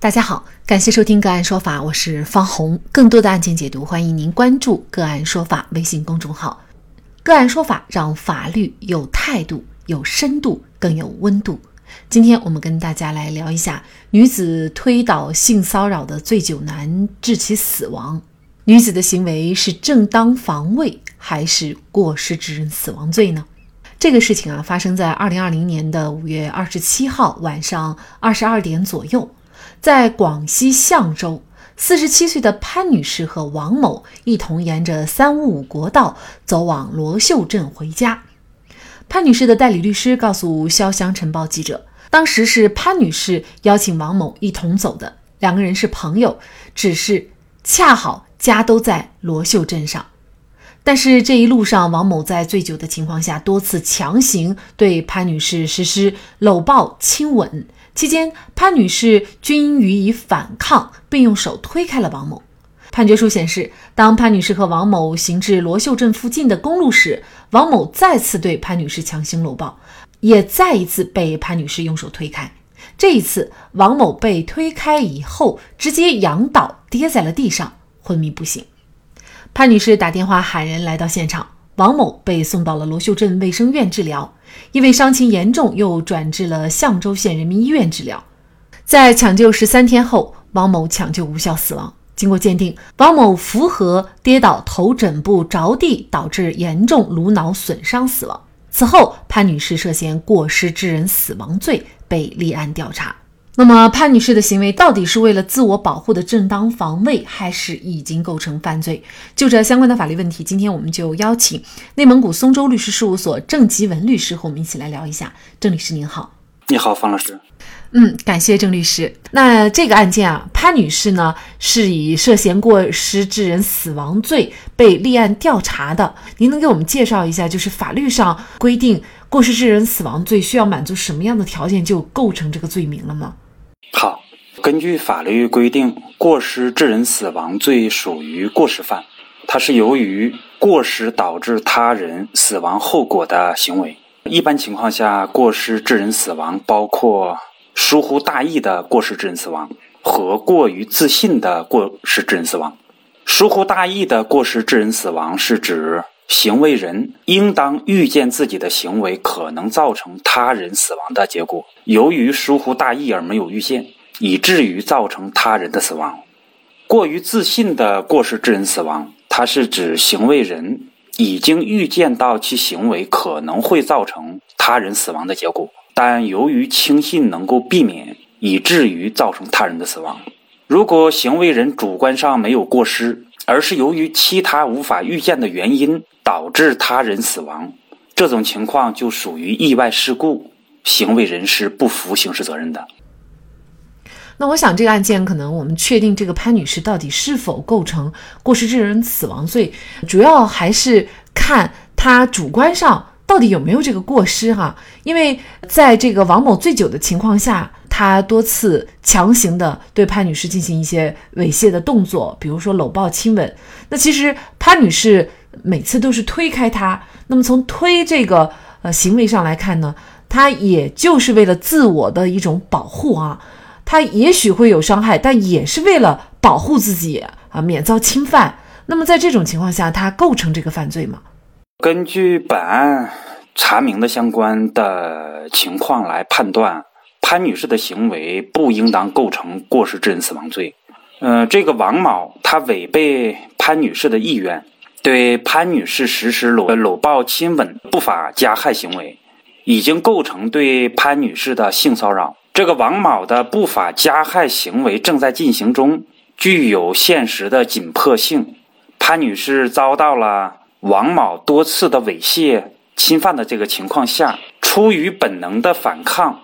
大家好，感谢收听个案说法，我是方红。更多的案件解读，欢迎您关注个案说法微信公众号。个案说法让法律有态度、有深度、更有温度。今天我们跟大家来聊一下女子推倒性骚扰的醉酒男致其死亡，女子的行为是正当防卫还是过失致人死亡罪呢？这个事情啊，发生在二零二零年的五月二十七号晚上二十二点左右。在广西象州，四十七岁的潘女士和王某一同沿着三五五国道走往罗秀镇回家。潘女士的代理律师告诉潇湘晨报记者，当时是潘女士邀请王某一同走的，两个人是朋友，只是恰好家都在罗秀镇上。但是这一路上，王某在醉酒的情况下，多次强行对潘女士实施搂抱、亲吻。期间，潘女士均予以反抗，并用手推开了王某。判决书显示，当潘女士和王某行至罗秀镇附近的公路时，王某再次对潘女士强行搂抱，也再一次被潘女士用手推开。这一次，王某被推开以后，直接仰倒，跌在了地上，昏迷不醒。潘女士打电话喊人来到现场。王某被送到了罗秀镇卫生院治疗，因为伤情严重，又转至了象州县人民医院治疗。在抢救十三天后，王某抢救无效死亡。经过鉴定，王某符合跌倒头枕部着地导致严重颅脑损伤死亡。此后，潘女士涉嫌过失致人死亡罪被立案调查。那么潘女士的行为到底是为了自我保护的正当防卫，还是已经构成犯罪？就这相关的法律问题，今天我们就邀请内蒙古松州律师事务所郑吉文律师和我们一起来聊一下。郑律师您好，你好，方老师。嗯，感谢郑律师。那这个案件啊，潘女士呢是以涉嫌过失致人死亡罪被立案调查的。您能给我们介绍一下，就是法律上规定过失致人死亡罪需要满足什么样的条件就构成这个罪名了吗？好，根据法律规定，过失致人死亡罪属于过失犯，它是由于过失导致他人死亡后果的行为。一般情况下，过失致人死亡包括疏忽大意的过失致人死亡和过于自信的过失致人死亡。疏忽大意的过失致人死亡是指行为人应当预见自己的行为可能造成他人死亡的结果，由于疏忽大意而没有预见，以至于造成他人的死亡。过于自信的过失致人死亡，它是指行为人已经预见到其行为可能会造成他人死亡的结果，但由于轻信能够避免，以至于造成他人的死亡。如果行为人主观上没有过失，而是由于其他无法预见的原因导致他人死亡，这种情况就属于意外事故，行为人是不负刑事责任的。那我想这个案件可能我们确定这个潘女士到底是否构成过失致人死亡罪，主要还是看她主观上到底有没有这个过失哈。因为在这个王某醉酒的情况下。他多次强行的对潘女士进行一些猥亵的动作，比如说搂抱、亲吻。那其实潘女士每次都是推开他。那么从推这个呃行为上来看呢，他也就是为了自我的一种保护啊。他也许会有伤害，但也是为了保护自己啊，免遭侵犯。那么在这种情况下，他构成这个犯罪吗？根据本案查明的相关的情况来判断。潘女士的行为不应当构成过失致人死亡罪。嗯，这个王某他违背潘女士的意愿，对潘女士实施搂搂抱、亲吻不法加害行为，已经构成对潘女士的性骚扰。这个王某的不法加害行为正在进行中，具有现实的紧迫性。潘女士遭到了王某多次的猥亵、侵犯的这个情况下，出于本能的反抗。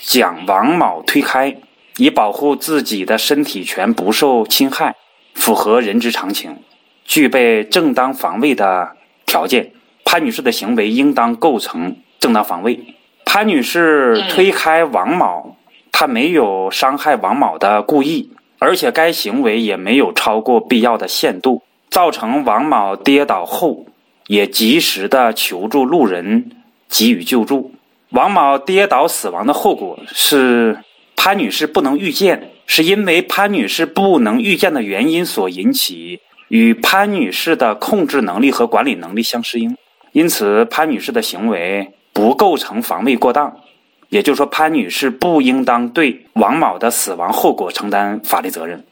将王某推开，以保护自己的身体权不受侵害，符合人之常情，具备正当防卫的条件。潘女士的行为应当构成正当防卫。潘女士推开王某，她没有伤害王某的故意，而且该行为也没有超过必要的限度，造成王某跌倒后也及时的求助路人，给予救助。王某跌倒死亡的后果是潘女士不能预见，是因为潘女士不能预见的原因所引起，与潘女士的控制能力和管理能力相适应，因此潘女士的行为不构成防卫过当。也就是说，潘女士不应当对王某的死亡后果承担法律责任。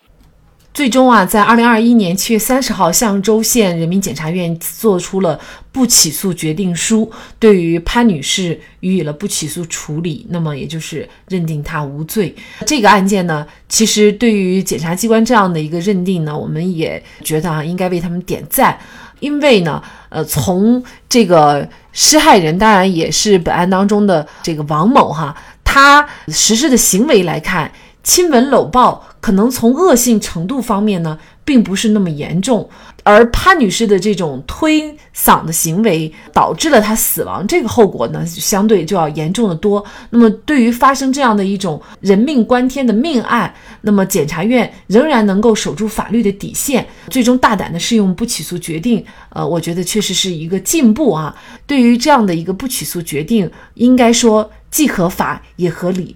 最终啊，在二零二一年七月三十号，象州县人民检察院作出了不起诉决定书，对于潘女士予以了不起诉处理，那么也就是认定她无罪。这个案件呢，其实对于检察机关这样的一个认定呢，我们也觉得啊，应该为他们点赞，因为呢，呃，从这个施害人，当然也是本案当中的这个王某哈，他实施的行为来看。亲吻搂抱可能从恶性程度方面呢，并不是那么严重，而潘女士的这种推搡的行为导致了她死亡，这个后果呢，相对就要严重的多。那么，对于发生这样的一种人命关天的命案，那么检察院仍然能够守住法律的底线，最终大胆的适用不起诉决定，呃，我觉得确实是一个进步啊。对于这样的一个不起诉决定，应该说既合法也合理。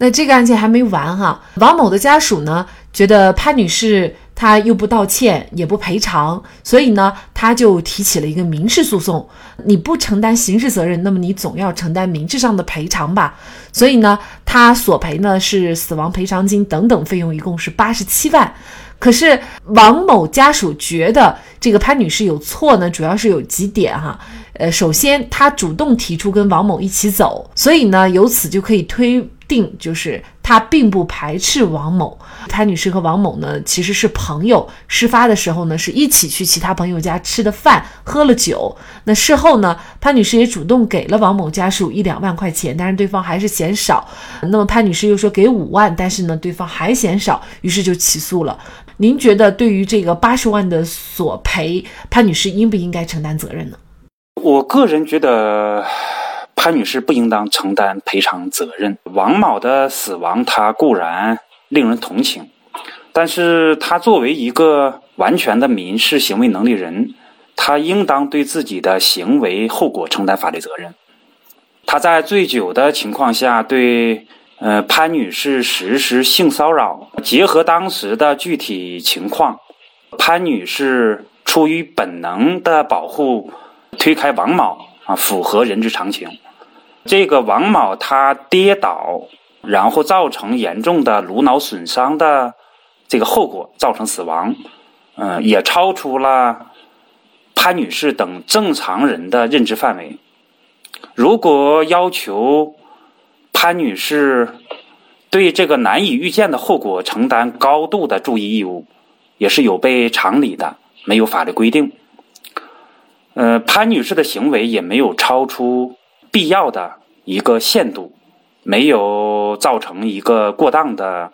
那这个案件还没完哈，王某的家属呢觉得潘女士她又不道歉也不赔偿，所以呢他就提起了一个民事诉讼。你不承担刑事责任，那么你总要承担民事上的赔偿吧？所以呢他索赔呢是死亡赔偿金等等费用，一共是八十七万。可是王某家属觉得这个潘女士有错呢，主要是有几点哈。呃，首先他主动提出跟王某一起走，所以呢由此就可以推。定就是他并不排斥王某，潘女士和王某呢其实是朋友。事发的时候呢是一起去其他朋友家吃的饭，喝了酒。那事后呢，潘女士也主动给了王某家属一两万块钱，但是对方还是嫌少。那么潘女士又说给五万，但是呢对方还嫌少，于是就起诉了。您觉得对于这个八十万的索赔，潘女士应不应该承担责任呢？我个人觉得。潘女士不应当承担赔偿责任。王某的死亡，他固然令人同情，但是他作为一个完全的民事行为能力人，他应当对自己的行为后果承担法律责任。他在醉酒的情况下对呃潘女士实施性骚扰，结合当时的具体情况，潘女士出于本能的保护，推开王某啊，符合人之常情。这个王某他跌倒，然后造成严重的颅脑损伤的这个后果，造成死亡，嗯，也超出了潘女士等正常人的认知范围。如果要求潘女士对这个难以预见的后果承担高度的注意义务，也是有悖常理的，没有法律规定。呃，潘女士的行为也没有超出。必要的一个限度，没有造成一个过当的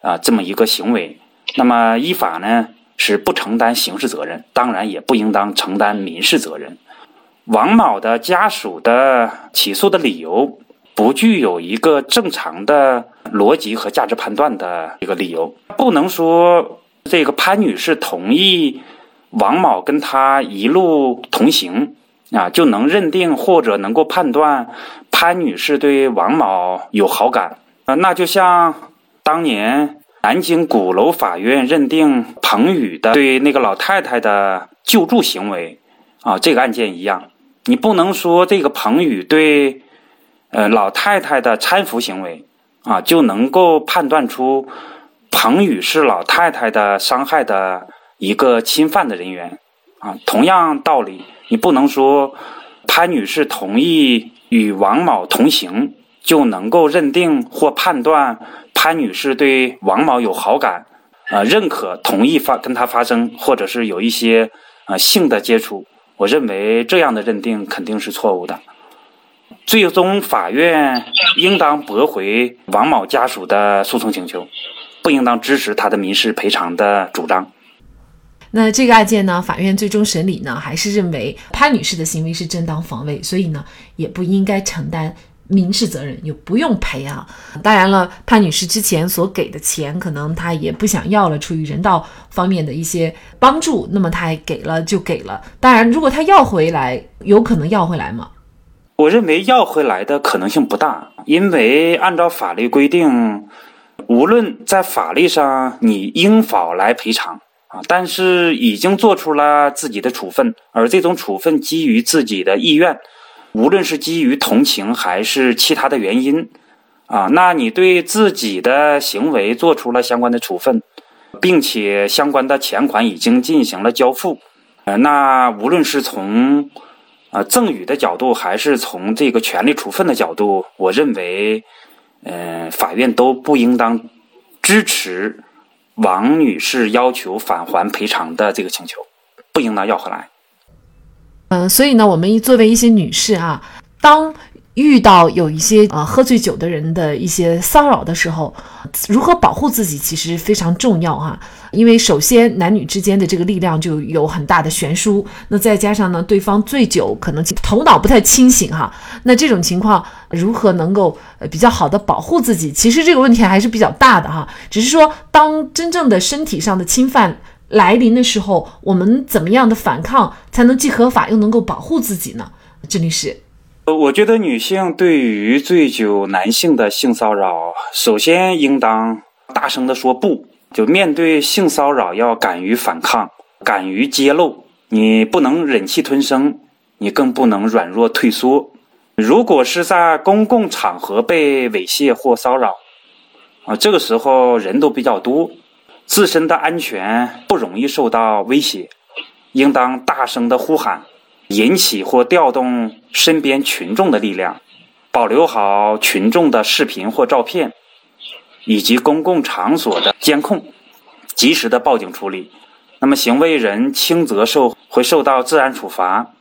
啊这么一个行为，那么依法呢是不承担刑事责任，当然也不应当承担民事责任。王某的家属的起诉的理由不具有一个正常的逻辑和价值判断的一个理由，不能说这个潘女士同意王某跟他一路同行。啊，就能认定或者能够判断潘女士对王某有好感啊，那就像当年南京鼓楼法院认定彭宇的对那个老太太的救助行为啊这个案件一样，你不能说这个彭宇对呃老太太的搀扶行为啊就能够判断出彭宇是老太太的伤害的一个侵犯的人员啊，同样道理。你不能说潘女士同意与王某同行，就能够认定或判断潘女士对王某有好感，呃，认可同意发跟他发生，或者是有一些呃性的接触。我认为这样的认定肯定是错误的。最终，法院应当驳回王某家属的诉讼请求，不应当支持他的民事赔偿的主张。那这个案件呢，法院最终审理呢，还是认为潘女士的行为是正当防卫，所以呢，也不应该承担民事责任，也不用赔啊。当然了，潘女士之前所给的钱，可能她也不想要了，出于人道方面的一些帮助，那么她给了就给了。当然，如果她要回来，有可能要回来吗？我认为要回来的可能性不大，因为按照法律规定，无论在法律上你应否来赔偿啊，但是已经做出了自己的处分，而这种处分基于自己的意愿，无论是基于同情还是其他的原因啊，那你对自己的行为做出了相关的处分，并且相关的钱款已经进行了交付，呃，那无论是从啊赠与的角度，还是从这个权利处分的角度，我认为。嗯，法院都不应当支持王女士要求返还赔偿的这个请求，不应当要回来。嗯，所以呢，我们作为一些女士啊，当。遇到有一些呃喝醉酒的人的一些骚扰的时候，如何保护自己其实非常重要哈。因为首先男女之间的这个力量就有很大的悬殊，那再加上呢对方醉酒可能头脑不太清醒哈，那这种情况如何能够呃比较好的保护自己，其实这个问题还是比较大的哈。只是说当真正的身体上的侵犯来临的时候，我们怎么样的反抗才能既合法又能够保护自己呢？郑律师。呃，我觉得女性对于醉酒男性的性骚扰，首先应当大声的说不。就面对性骚扰，要敢于反抗，敢于揭露。你不能忍气吞声，你更不能软弱退缩。如果是在公共场合被猥亵或骚扰，啊，这个时候人都比较多，自身的安全不容易受到威胁，应当大声的呼喊。引起或调动身边群众的力量，保留好群众的视频或照片，以及公共场所的监控，及时的报警处理。那么行为人轻则受会受到治安处罚，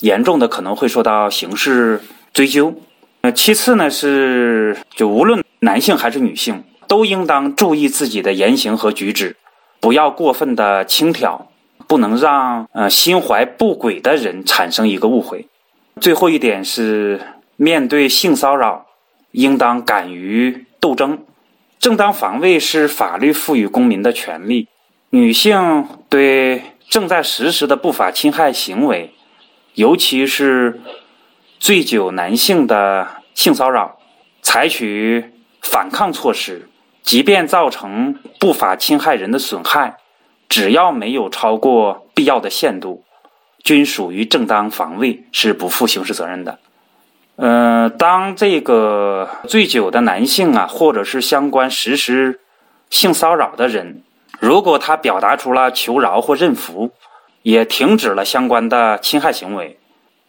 严重的可能会受到刑事追究。呃，其次呢是就无论男性还是女性，都应当注意自己的言行和举止，不要过分的轻佻。不能让呃心怀不轨的人产生一个误会。最后一点是，面对性骚扰，应当敢于斗争。正当防卫是法律赋予公民的权利。女性对正在实施的不法侵害行为，尤其是醉酒男性的性骚扰，采取反抗措施，即便造成不法侵害人的损害。只要没有超过必要的限度，均属于正当防卫，是不负刑事责任的。呃，当这个醉酒的男性啊，或者是相关实施性骚扰的人，如果他表达出了求饶或认服，也停止了相关的侵害行为，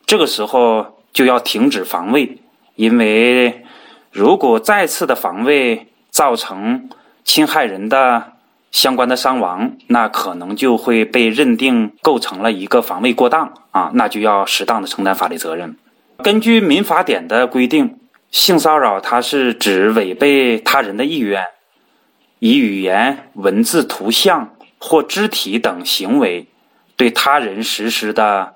这个时候就要停止防卫，因为如果再次的防卫造成侵害人的。相关的伤亡，那可能就会被认定构成了一个防卫过当啊，那就要适当的承担法律责任。根据民法典的规定，性骚扰它是指违背他人的意愿，以语言、文字、图像或肢体等行为对他人实施的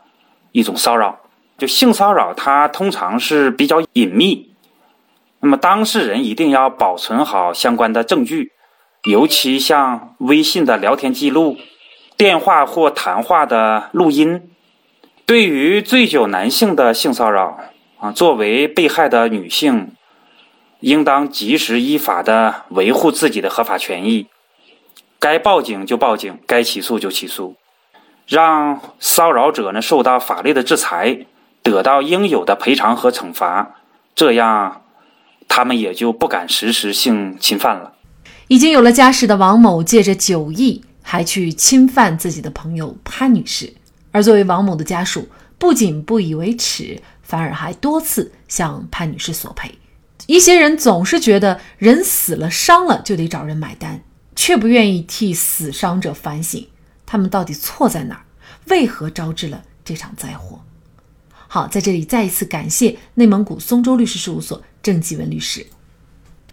一种骚扰。就性骚扰，它通常是比较隐秘，那么当事人一定要保存好相关的证据。尤其像微信的聊天记录、电话或谈话的录音，对于醉酒男性的性骚扰啊，作为被害的女性，应当及时依法的维护自己的合法权益，该报警就报警，该起诉就起诉，让骚扰者呢受到法律的制裁，得到应有的赔偿和惩罚，这样他们也就不敢实施性侵犯了。已经有了家室的王某，借着酒意还去侵犯自己的朋友潘女士，而作为王某的家属，不仅不以为耻，反而还多次向潘女士索赔。一些人总是觉得人死了、伤了就得找人买单，却不愿意替死伤者反省，他们到底错在哪儿？为何招致了这场灾祸？好，在这里再一次感谢内蒙古松州律师事务所郑继文律师。